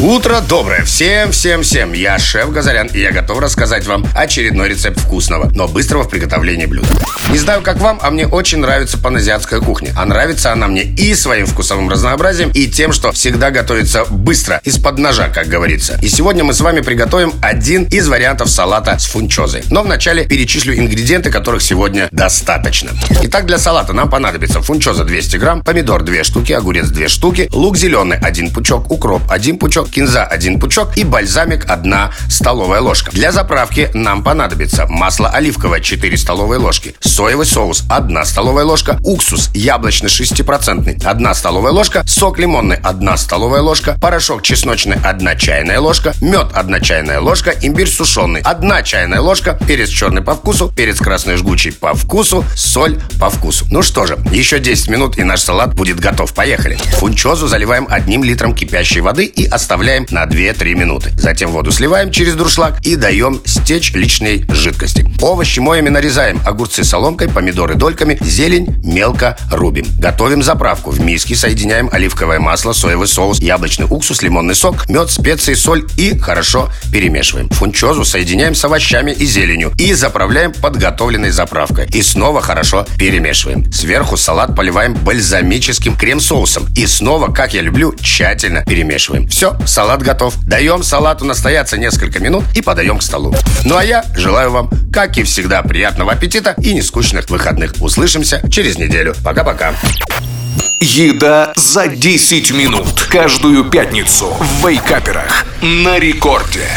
Утро доброе. Всем, всем, всем. Я шеф Газарян, и я готов рассказать вам очередной рецепт вкусного, но быстрого в приготовлении блюда. Не знаю, как вам, а мне очень нравится паназиатская кухня. А нравится она мне и своим вкусовым разнообразием, и тем, что всегда готовится быстро, из-под ножа, как говорится. И сегодня мы с вами приготовим один из вариантов салата с фунчозой. Но вначале перечислю ингредиенты, которых сегодня достаточно. Итак, для салата нам понадобится фунчоза 200 грамм, помидор 2 штуки, огурец 2 штуки, лук зеленый 1 пучок, укроп 1 пучок, кинза 1 пучок и бальзамик 1 столовая ложка. Для заправки нам понадобится масло оливковое 4 столовые ложки, соевый соус 1 столовая ложка, уксус яблочный 6% 1 столовая ложка, сок лимонный 1 столовая ложка, порошок чесночный 1 чайная ложка, мед 1 чайная ложка, имбирь сушеный 1 чайная ложка, перец черный по вкусу, перец красный жгучий по вкусу, соль по вкусу. Ну что же, еще 10 минут и наш салат будет готов. Поехали. Фунчозу заливаем одним литром кипящей воды и оставляем оставляем на 2-3 минуты. Затем воду сливаем через дуршлаг и даем стечь личной жидкости. Овощи моем и нарезаем. Огурцы соломкой, помидоры дольками, зелень мелко рубим. Готовим заправку. В миске соединяем оливковое масло, соевый соус, яблочный уксус, лимонный сок, мед, специи, соль и хорошо перемешиваем. Фунчозу соединяем с овощами и зеленью и заправляем подготовленной заправкой. И снова хорошо перемешиваем. Сверху салат поливаем бальзамическим крем-соусом. И снова, как я люблю, тщательно перемешиваем. Все, салат готов. Даем салату настояться несколько минут и подаем к столу. Ну а я желаю вам, как и всегда, приятного аппетита и нескучных выходных. Услышимся через неделю. Пока-пока. Еда за 10 минут. Каждую пятницу в Вейкаперах. На рекорде.